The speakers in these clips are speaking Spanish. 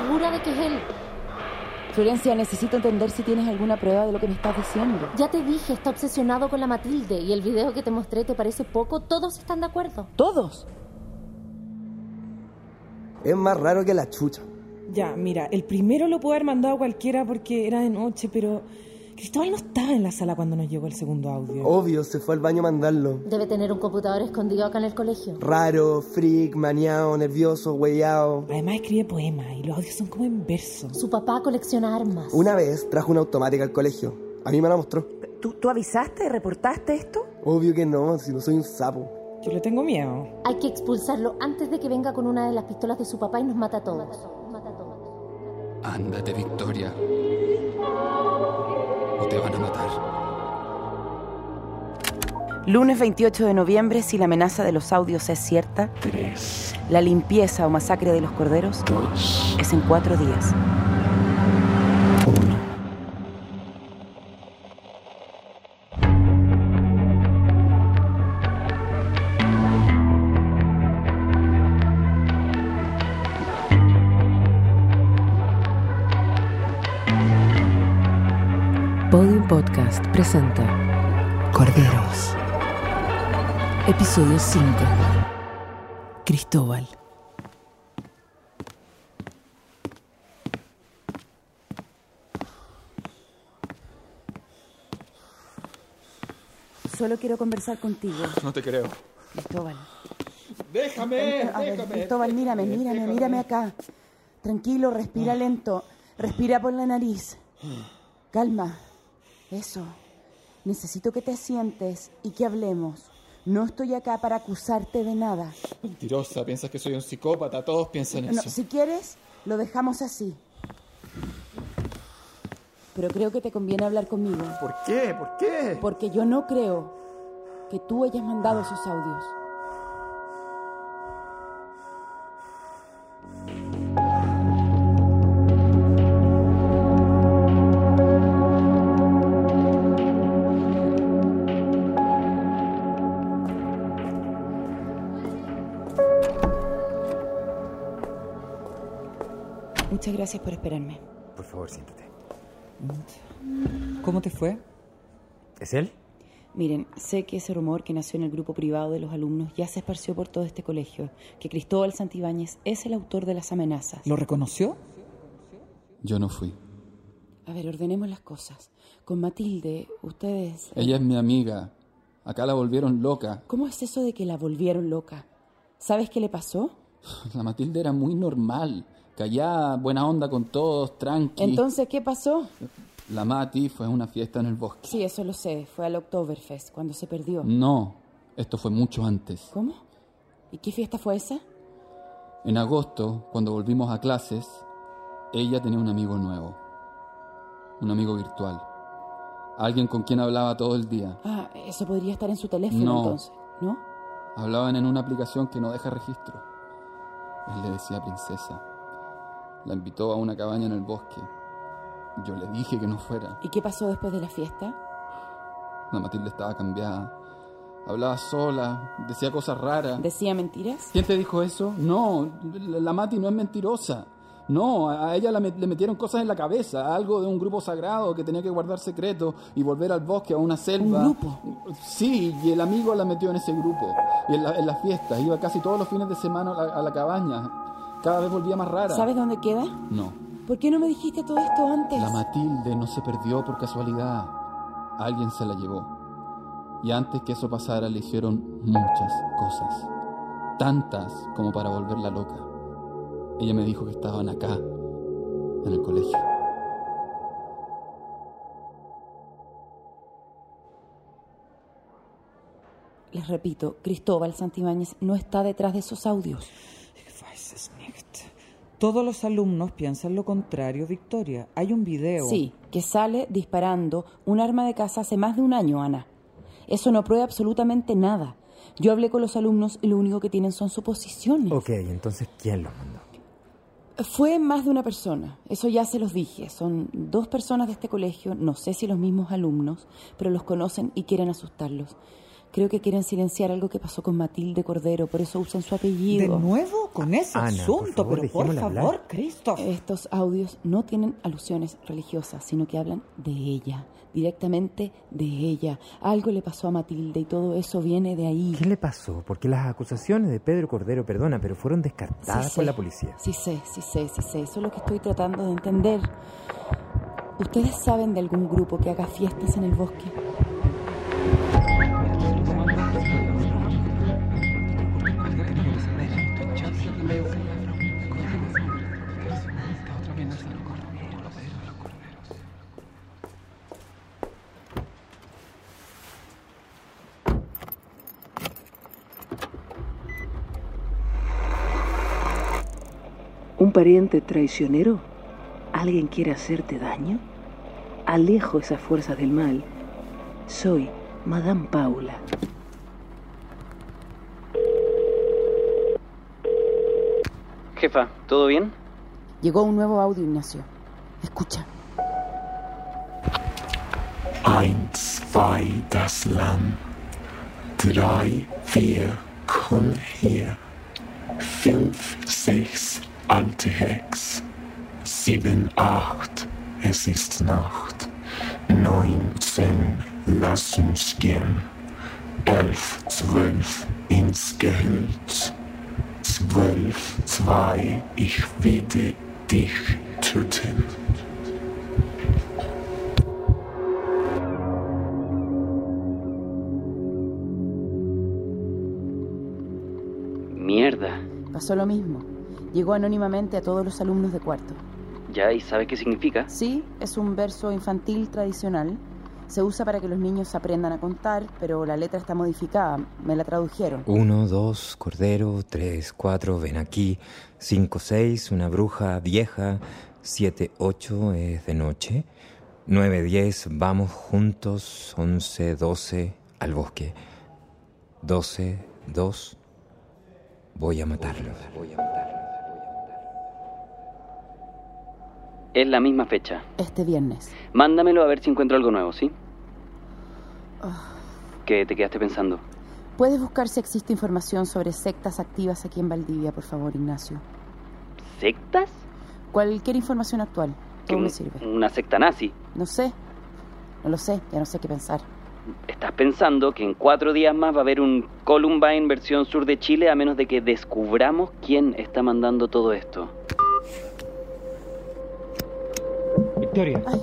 segura de que es él. Florencia, necesito entender si tienes alguna prueba de lo que me estás diciendo. Ya te dije, está obsesionado con la Matilde y el video que te mostré te parece poco. Todos están de acuerdo. ¿Todos? Es más raro que la chucha. Ya, mira, el primero lo pudo haber mandado a cualquiera porque era de noche, pero Cristóbal no estaba en la sala cuando nos llegó el segundo audio. Obvio, se fue al baño a mandarlo. Debe tener un computador escondido acá en el colegio. Raro, freak, maniado, nervioso, hueveado. Además escribe poemas y los audios son como en verso. Su papá colecciona armas. Una vez trajo una automática al colegio. A mí me la mostró. ¿Tú, ¿Tú avisaste, reportaste esto? Obvio que no, si no soy un sapo. Yo le tengo miedo. Hay que expulsarlo antes de que venga con una de las pistolas de su papá y nos mata a todos. Ándate, Victoria. Te van a matar. Lunes 28 de noviembre, si la amenaza de los audios es cierta, la limpieza o masacre de los corderos es en cuatro días. Presenta Corderos. Episodio 5. Cristóbal. Solo quiero conversar contigo, No te creo. Cristóbal. Déjame, A ver, Cristóbal, mírame, mírame, mírame acá. Tranquilo, respira lento. Respira por la nariz. Calma. Eso. Necesito que te sientes y que hablemos. No estoy acá para acusarte de nada. Mentirosa, piensas que soy un psicópata. Todos piensan No, eso. si quieres, lo dejamos así. Pero creo que te conviene hablar conmigo. ¿Por qué? ¿Por qué? Porque yo no creo que tú hayas mandado esos audios. Gracias por esperarme. Por favor, siéntate. ¿Cómo te fue? ¿Es él? Miren, sé que ese rumor que nació en el grupo privado de los alumnos ya se esparció por todo este colegio, que Cristóbal Santibáñez es el autor de las amenazas. ¿Lo reconoció? Yo no fui. A ver, ordenemos las cosas. Con Matilde, ustedes... Ella es mi amiga. Acá la volvieron loca. ¿Cómo es eso de que la volvieron loca? ¿Sabes qué le pasó? La Matilde era muy normal. Callada, buena onda con todos, tranqui. Entonces, ¿qué pasó? La Mati fue a una fiesta en el bosque. Sí, eso lo sé. Fue al Oktoberfest, cuando se perdió. No, esto fue mucho antes. ¿Cómo? ¿Y qué fiesta fue esa? En agosto, cuando volvimos a clases, ella tenía un amigo nuevo. Un amigo virtual. Alguien con quien hablaba todo el día. Ah, eso podría estar en su teléfono No. entonces, ¿no? Hablaban en una aplicación que no deja registro. Él le decía princesa. La invitó a una cabaña en el bosque. Yo le dije que no fuera. ¿Y qué pasó después de la fiesta? La Matilde estaba cambiada. Hablaba sola, decía cosas raras. ¿Decía mentiras? ¿Quién te dijo eso? No, la la Mati no es mentirosa. No, a ella la met- le metieron cosas en la cabeza, algo de un grupo sagrado que tenía que guardar secretos y volver al bosque, a una selva. ¿Un grupo? Sí, y el amigo la metió en ese grupo. Y en, la- las fiestas, iba casi todos los fines de semana a la, a la cabaña. Cada vez volvía más rara. ¿Sabes dónde queda? No, ¿Por qué no me dijiste todo esto antes? la Matilde no se perdió por casualidad. Alguien se la llevó. Y antes que eso pasara le hicieron muchas cosas. Tantas como para volverla loca. Ella me dijo que estaban acá, en el colegio. Les repito, Cristóbal Santibáñez no está detrás de esos audios. Todos los alumnos piensan lo contrario, Victoria. Hay un video. Sí, que sale disparando un arma de caza hace más de un año, Ana. Eso no prueba absolutamente nada. Yo hablé con los alumnos y lo único que tienen son suposiciones. Ok, entonces, ¿quién lo mandó? Fue más de una persona, eso ya se los dije. Son dos personas de este colegio, no sé si los mismos alumnos, pero los conocen y quieren asustarlos. Creo que quieren silenciar algo que pasó con Matilde Cordero, por eso usan su apellido. ¿De nuevo con ese Ana, por asunto? favor, pero por favor, hablar. Christoph. Estos audios no tienen alusiones religiosas, sino que hablan de ella, directamente de ella. Algo le pasó a Matilde y todo eso viene de ahí. ¿Qué le pasó? Porque las acusaciones de Pedro Cordero, perdona, pero fueron descartadas Sí por sé. la policía. Sí sé, sí sé, sí sé. Eso es lo que estoy tratando de entender. ¿Ustedes saben de algún grupo que haga fiestas en el bosque? ¿Un pariente traicionero? ¿Alguien quiere hacerte daño? Alejo esas fuerzas del mal. Soy Madame Paula. Jefa, ¿todo bien? Llegó un nuevo audio, Ignacio. Escucha. Eins, zwei, das Lamm. Drei, vier, komm her. Fünf, sechs, alte Hex. Sieben, acht, es ist Nacht. Neun, zehn, lass uns gehen. Elf, zwölf, ins Gehölz. Zwölf, zwei, ich werde dich töten. Mierda. Pasó lo mismo. Llegó anónimamente a todos los alumnos de cuarto. ¿Ya? ¿Y sabes qué significa? Sí, es un verso infantil tradicional. Se usa para que los niños aprendan a contar, pero la letra está modificada. Me la tradujeron. Uno, dos, cordero, tres, cuatro, ven aquí. Cinco, seis, una bruja vieja. Siete, ocho, es de noche. Nueve, diez, vamos juntos. Once, doce, al bosque. Doce, dos, voy a matarlo. Es la misma fecha. Este viernes. Mándamelo a ver si encuentro algo nuevo, ¿sí? ¿Qué te quedaste pensando? ¿Puedes buscar si existe información sobre sectas activas aquí en Valdivia, por favor, Ignacio? ¿Sectas? Cualquier información actual. Todo ¿Que me sirve. Una secta nazi. No sé. No lo sé. Ya no sé qué pensar. ¿Estás pensando que en cuatro días más va a haber un Columbine versión sur de Chile a menos de que descubramos quién está mandando todo esto? Victoria. Ay,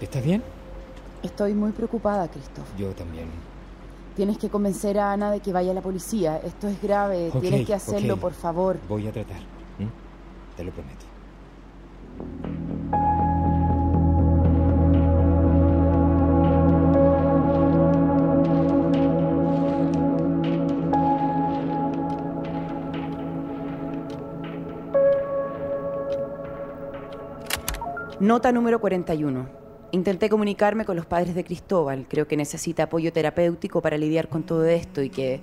¿Estás bien? estoy muy preocupada, Christoph. Yo también. Tienes que convencer a Ana de que vaya a la policía. Esto es grave. Tienes que hacerlo, por favor. Voy a tratar. Te lo prometo. Nota número 41. Intenté comunicarme con los padres de Cristóbal. Creo que necesita apoyo terapéutico para lidiar con todo esto y que...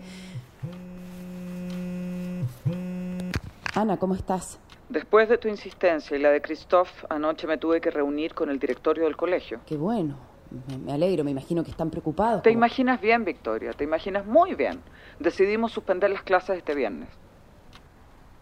Ana, ¿cómo estás? Después de tu insistencia y la de Christoph, anoche me tuve que reunir con el directorio del colegio. Qué bueno. Me, alegro, me imagino que están preocupados. Te como- imaginas bien, Victoria, te imaginas muy bien. Decidimos suspender las clases este viernes.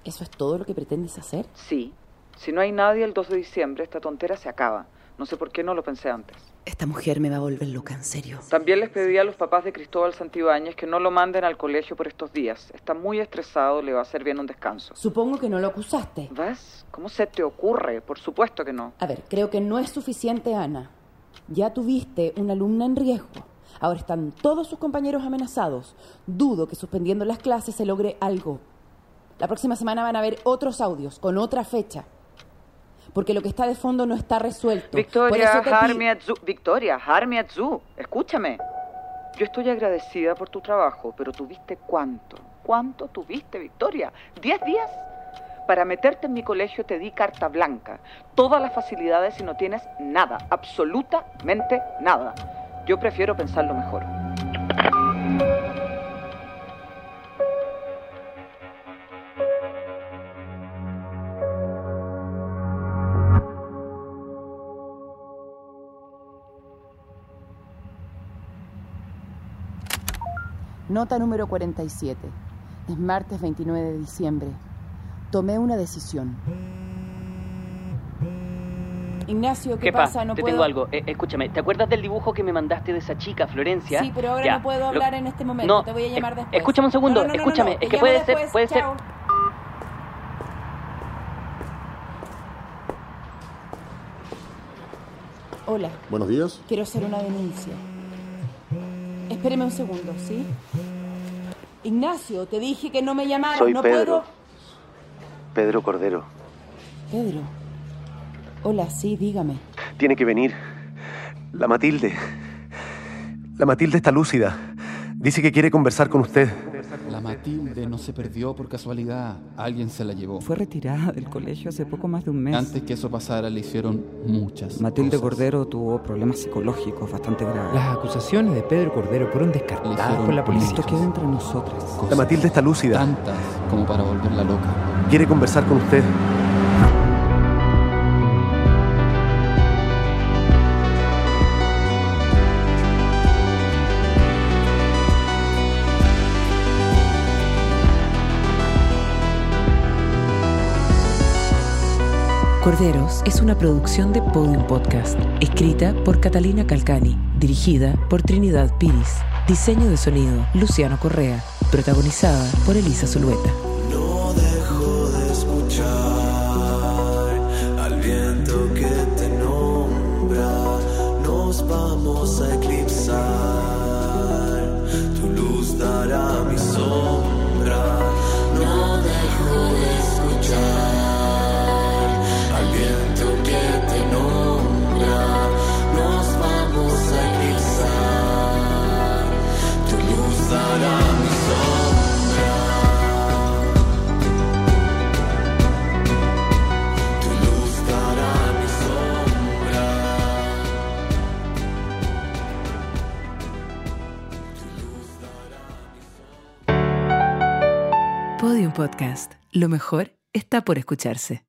¿Eso es todo lo que pretendes hacer? Sí. Si no hay nadie el 2 de diciembre, esta tontera se acaba. No sé por qué no lo pensé antes. Esta mujer me va a volver loca, en serio. También les pedí a los papás de Cristóbal Santibáñez que no lo manden al colegio por estos días. Está muy estresado, le va a hacer bien un descanso. Supongo que no lo acusaste. ¿Ves? ¿Cómo se te ocurre? Por supuesto que no. A ver, creo que no es suficiente, Ana. Ya tuviste una alumna en riesgo. Ahora están todos sus compañeros amenazados. Dudo que suspendiendo las clases se logre algo. La próxima semana van a haber otros audios con otra fecha. Porque lo que está de fondo no está resuelto. Victoria, Harmiatzu. Victoria, Harmiatzu. Escúchame. Yo estoy agradecida por tu trabajo, pero ¿tuviste cuánto? ¿Cuánto tuviste, Victoria? ¿Diez días? Para meterte en mi colegio te di carta blanca. Todas las facilidades y no tienes nada. Absolutamente nada. Yo prefiero pensarlo mejor. Nota número 47. Es martes 29 de diciembre. Tomé una decisión. Ignacio, ¿qué, ¿Qué pa? pasa? No Te puedo... tengo algo. Eh, escúchame, ¿te acuerdas del dibujo que me mandaste de esa chica, Florencia? Sí, pero ahora Ya, no puedo lo- hablar en este momento. No, Te voy a llamar eh, después. Escúchame un segundo, No, no, no, no, escúchame. Es que puede ser, puede ser. Chao. Hola, Buenos días. quiero hacer una denuncia. Espéreme un segundo, ¿sí? Ignacio, te dije que no me llamaras. Soy no Pedro. puedo. Pedro Cordero. Pedro. Hola, sí, dígame. Tiene que venir. La Matilde. La Matilde está lúcida. Dice que quiere conversar con usted. La Matilde no se perdió por casualidad. Alguien se la llevó. Fue retirada del colegio hace poco más de un mes. Antes que eso pasara, le hicieron muchas. Matilde Cordero tuvo problemas psicológicos bastante graves. Las acusaciones de Pedro Cordero fueron descartadas por la policía. Esto queda entre nosotras. La Matilde está lúcida. Tantas como para volverla loca. Quiere conversar con usted. Es una producción de Podium Podcast, escrita por Catalina Calcani, dirigida por Trinidad Piris, diseño de sonido Luciano Correa, protagonizada por Elisa Zulueta. No dejo de escuchar al viento que te nombra. Nos vamos a Podium Podcast. Lo mejor está por escucharse.